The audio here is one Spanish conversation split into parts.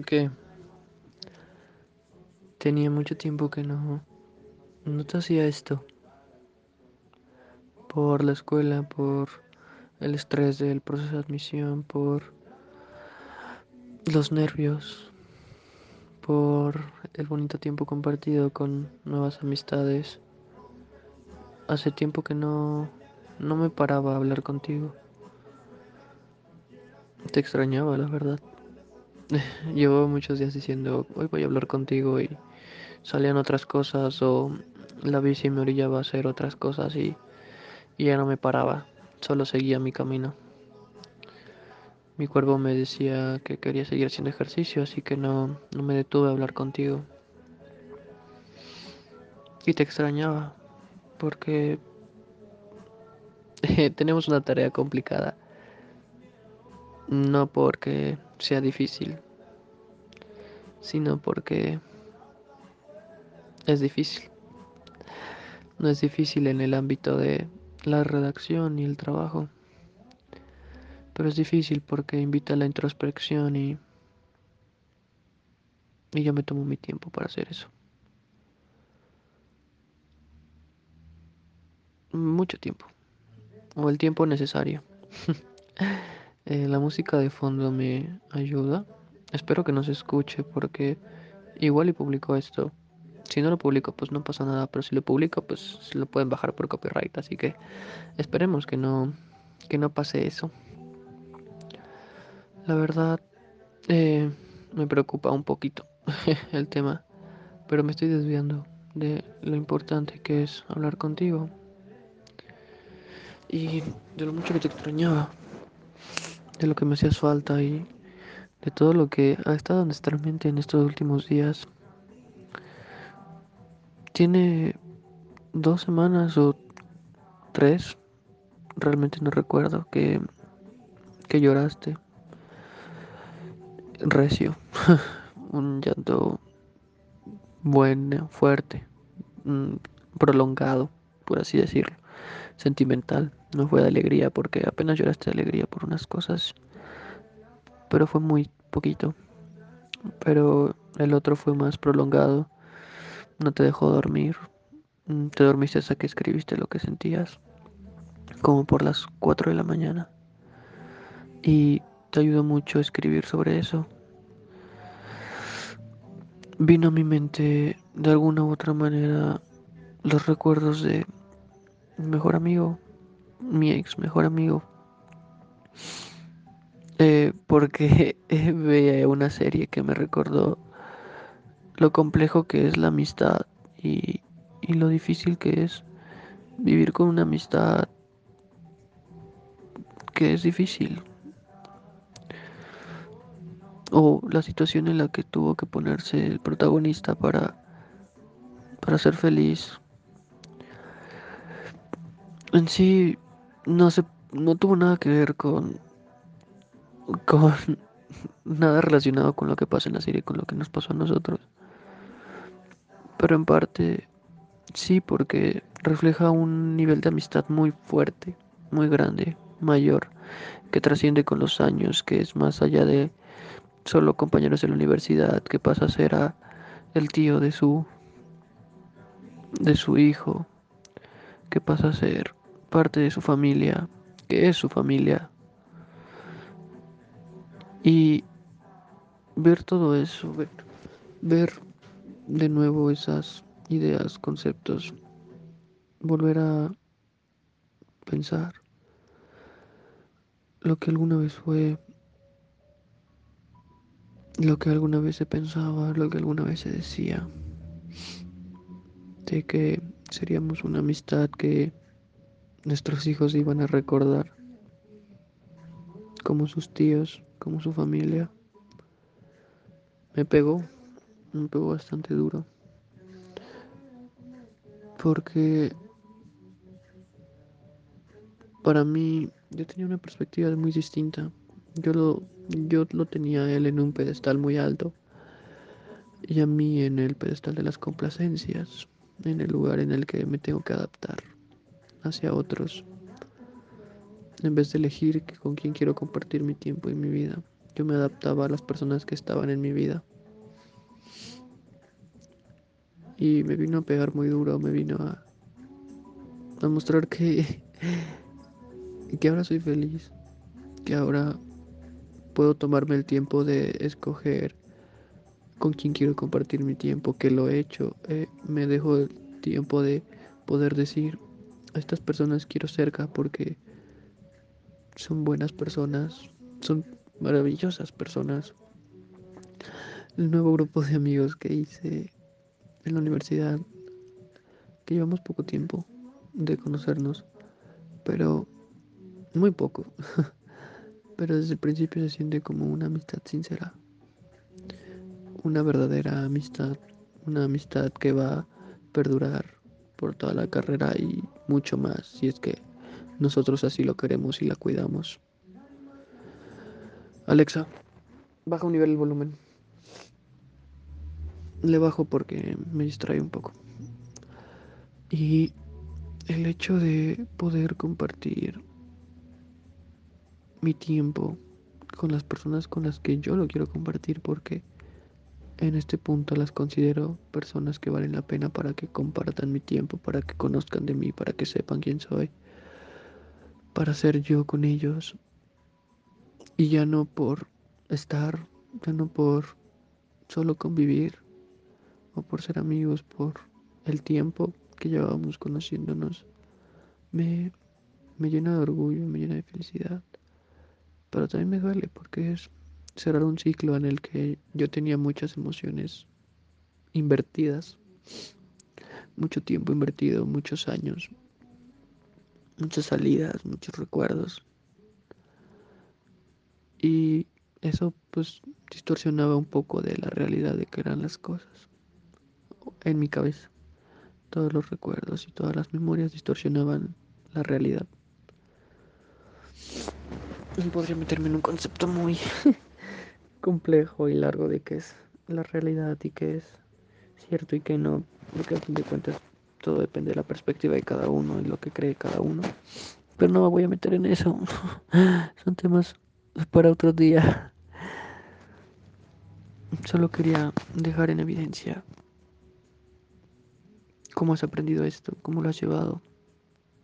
porque tenía mucho tiempo que no, no te hacía esto. Por la escuela, por el estrés del proceso de admisión, por los nervios, por el bonito tiempo compartido con nuevas amistades. Hace tiempo que no, no me paraba a hablar contigo. Te extrañaba, la verdad. Llevo muchos días diciendo, hoy voy a hablar contigo y salían otras cosas o la bici me orillaba a hacer otras cosas y, y ya no me paraba, solo seguía mi camino. Mi cuerpo me decía que quería seguir haciendo ejercicio, así que no, no me detuve a hablar contigo. Y te extrañaba, porque tenemos una tarea complicada. No porque sea difícil, sino porque es difícil. No es difícil en el ámbito de la redacción y el trabajo, pero es difícil porque invita a la introspección y, y yo me tomo mi tiempo para hacer eso. Mucho tiempo, o el tiempo necesario. Eh, la música de fondo me ayuda. Espero que no se escuche porque igual y publico esto. Si no lo publico, pues no pasa nada, pero si lo publico, pues se lo pueden bajar por copyright, así que esperemos que no que no pase eso. La verdad eh, me preocupa un poquito el tema, pero me estoy desviando de lo importante que es hablar contigo y de lo mucho que te extrañaba de lo que me hacías falta y de todo lo que ha estado en nuestra mente en estos últimos días. Tiene dos semanas o tres, realmente no recuerdo, que, que lloraste. Recio, un llanto bueno, fuerte, mm, prolongado, por así decirlo, sentimental. No fue de alegría porque apenas lloraste de alegría por unas cosas, pero fue muy poquito. Pero el otro fue más prolongado, no te dejó dormir, mm, te dormiste hasta que escribiste lo que sentías, como por las 4 de la mañana. Y te ayudó mucho a escribir sobre eso. Vino a mi mente de alguna u otra manera los recuerdos de mi mejor amigo, mi ex mejor amigo. Eh, porque veía una serie que me recordó lo complejo que es la amistad y, y lo difícil que es vivir con una amistad que es difícil. O la situación en la que tuvo que ponerse el protagonista para, para ser feliz. En sí, no se, no tuvo nada que ver con, con nada relacionado con lo que pasa en la serie, con lo que nos pasó a nosotros. Pero en parte sí, porque refleja un nivel de amistad muy fuerte, muy grande, mayor, que trasciende con los años, que es más allá de solo compañeros de la universidad, que pasa a ser a el tío de su de su hijo, que pasa a ser parte de su familia, que es su familia. Y ver todo eso, ver, ver de nuevo esas ideas, conceptos, volver a pensar lo que alguna vez fue, lo que alguna vez se pensaba, lo que alguna vez se decía, de que seríamos una amistad que nuestros hijos iban a recordar como sus tíos, como su familia. Me pegó, me pegó bastante duro. Porque para mí yo tenía una perspectiva muy distinta. Yo lo, yo lo tenía él en un pedestal muy alto y a mí en el pedestal de las complacencias, en el lugar en el que me tengo que adaptar hacia otros. En vez de elegir con quién quiero compartir mi tiempo y mi vida, yo me adaptaba a las personas que estaban en mi vida. Y me vino a pegar muy duro, me vino a, mostrar que, que ahora soy feliz, que ahora puedo tomarme el tiempo de escoger con quién quiero compartir mi tiempo, que lo he hecho. Eh, me dejo el tiempo de poder decir a estas personas quiero cerca porque son buenas personas, son maravillosas personas. El nuevo grupo de amigos que hice en la universidad, que llevamos poco tiempo de conocernos, pero muy poco. pero desde el principio se siente como una amistad sincera una verdadera amistad, una amistad que va a perdurar por toda la carrera y mucho más si es que nosotros así lo queremos y la cuidamos. Alexa, baja un nivel el volumen. Le bajo porque me distrae un poco. Y el hecho de poder compartir mi tiempo con las personas con las que yo lo quiero compartir porque en este punto las considero personas que valen la pena para que compartan mi tiempo, para que conozcan de mí, para que sepan quién soy, para ser yo con ellos. Y ya no por estar, ya no por solo convivir o por ser amigos, por el tiempo que llevábamos conociéndonos. Me, me llena de orgullo, me llena de felicidad. Pero también me duele porque es cerrar un ciclo en el que yo tenía muchas emociones invertidas, mucho tiempo invertido, muchos años, muchas salidas, muchos recuerdos. Y eso pues distorsionaba un poco de la realidad de que eran las cosas en mi cabeza. Todos los recuerdos y todas las memorias distorsionaban la realidad. Podría meterme en un concepto muy complejo y largo de qué es la realidad y qué es cierto y qué no, porque a fin de cuentas todo depende de la perspectiva de cada uno y lo que cree cada uno. Pero no me voy a meter en eso. Son temas para otro día. Solo quería dejar en evidencia cómo has aprendido esto, cómo lo has llevado,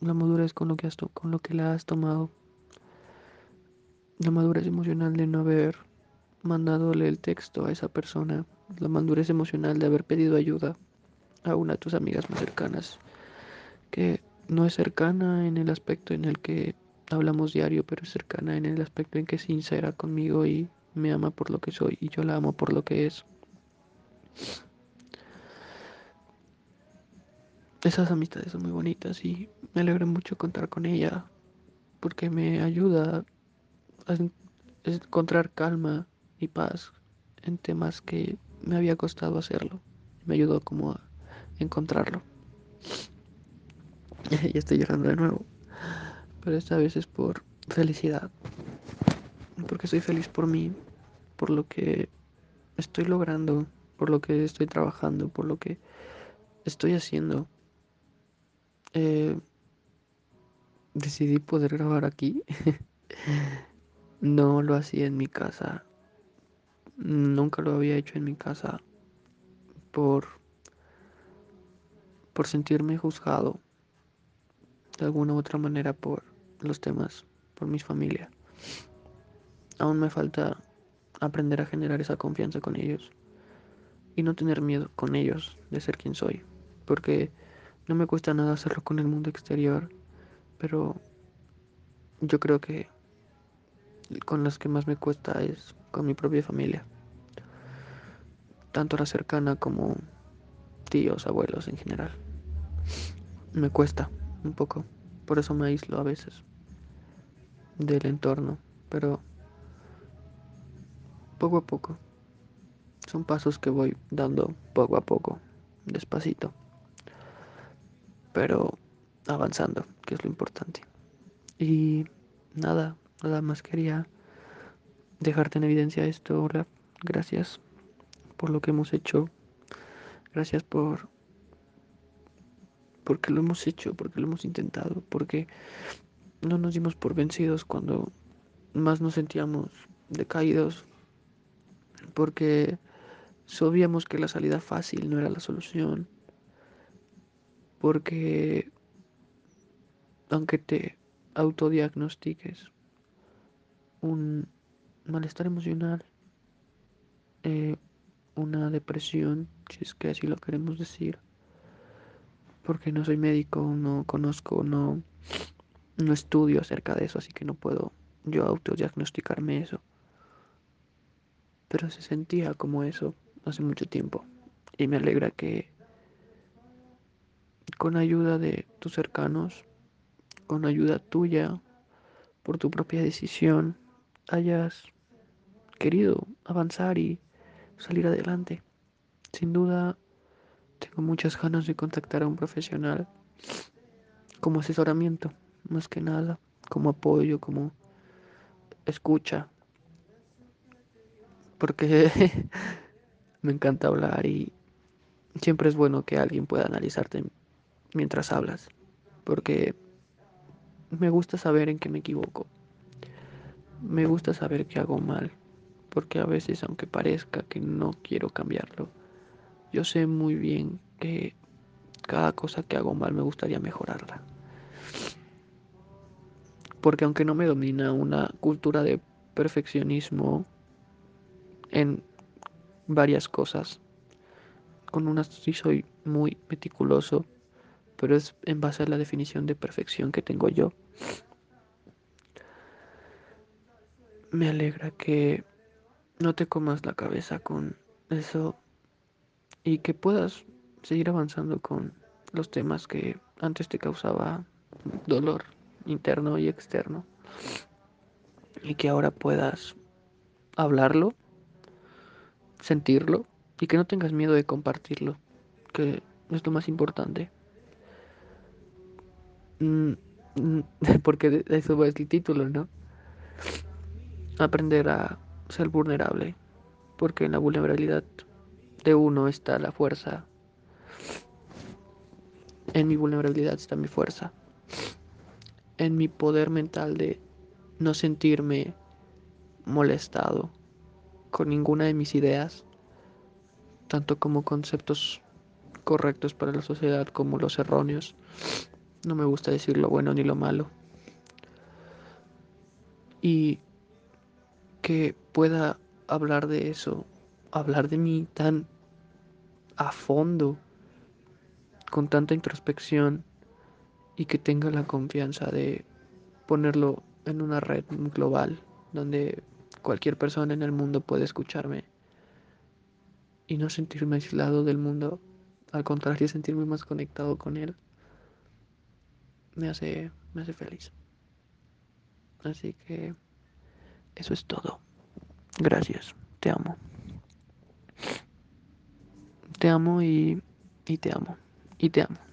la madurez con lo que has con lo que la has tomado, la madurez emocional de no haber mandándole el texto a esa persona, la madurez emocional de haber pedido ayuda a una de tus amigas más cercanas, que no es cercana en el aspecto en el que hablamos diario, pero es cercana en el aspecto en que es sincera conmigo y me ama por lo que soy y yo la amo por lo que es. Esas amistades son muy bonitas y me alegra mucho contar con ella porque me ayuda a encontrar calma y paz en temas que me había costado hacerlo. Me ayudó como a encontrarlo. ya estoy llorando de nuevo. Pero esta vez es por felicidad. Porque soy feliz por mí, por lo que estoy logrando, por lo que estoy trabajando, por lo que estoy haciendo. Eh, decidí poder grabar aquí. no lo hacía en mi casa Nunca lo había hecho en mi casa por, por sentirme juzgado de alguna u otra manera por los temas, por mi familia. Aún me falta aprender a generar esa confianza con ellos y no tener miedo con ellos de ser quien soy, porque no me cuesta nada hacerlo con el mundo exterior, pero yo creo que con las que más me cuesta es con mi propia familia. Tanto la cercana como tíos, abuelos en general. Me cuesta un poco. Por eso me aíslo a veces del entorno. Pero poco a poco. Son pasos que voy dando poco a poco. Despacito. Pero avanzando, que es lo importante. Y nada, nada más quería dejarte en evidencia esto, gracias por lo que hemos hecho, gracias por porque lo hemos hecho, porque lo hemos intentado, porque no nos dimos por vencidos cuando más nos sentíamos decaídos porque sabíamos que la salida fácil no era la solución, porque aunque te autodiagnostiques un malestar emocional, eh, una depresión, si es que así lo queremos decir, porque no soy médico, no conozco, no, no estudio acerca de eso, así que no puedo yo autodiagnosticarme eso. Pero se sentía como eso hace mucho tiempo. Y me alegra que con ayuda de tus cercanos, con ayuda tuya, por tu propia decisión, hayas querido avanzar y salir adelante. Sin duda, tengo muchas ganas de contactar a un profesional como asesoramiento, más que nada, como apoyo, como escucha, porque me encanta hablar y siempre es bueno que alguien pueda analizarte mientras hablas, porque me gusta saber en qué me equivoco, me gusta saber que hago mal, porque a veces aunque parezca que no quiero cambiarlo, yo sé muy bien que cada cosa que hago mal me gustaría mejorarla. Porque aunque no me domina una cultura de perfeccionismo en varias cosas, con unas sí soy muy meticuloso, pero es en base a la definición de perfección que tengo yo. Me alegra que no te comas la cabeza con eso y que puedas seguir avanzando con los temas que antes te causaba dolor interno y externo y que ahora puedas hablarlo, sentirlo y que no tengas miedo de compartirlo, que es lo más importante. Mm, mm, porque eso es el título, ¿no? Aprender a ser vulnerable, porque en la vulnerabilidad de uno está la fuerza. En mi vulnerabilidad está mi fuerza. En mi poder mental de no sentirme molestado con ninguna de mis ideas, tanto como conceptos correctos para la sociedad como los erróneos. No me gusta decir lo bueno ni lo malo. Y que pueda hablar de eso, hablar de mí tan a fondo, con tanta introspección y que tenga la confianza de ponerlo en una red global donde cualquier persona en el mundo puede escucharme y no sentirme aislado del mundo, al contrario, sentirme más conectado con él, me hace, me hace feliz. Así que eso es todo. Gracias, te amo. Te amo y, y te amo. Y te amo.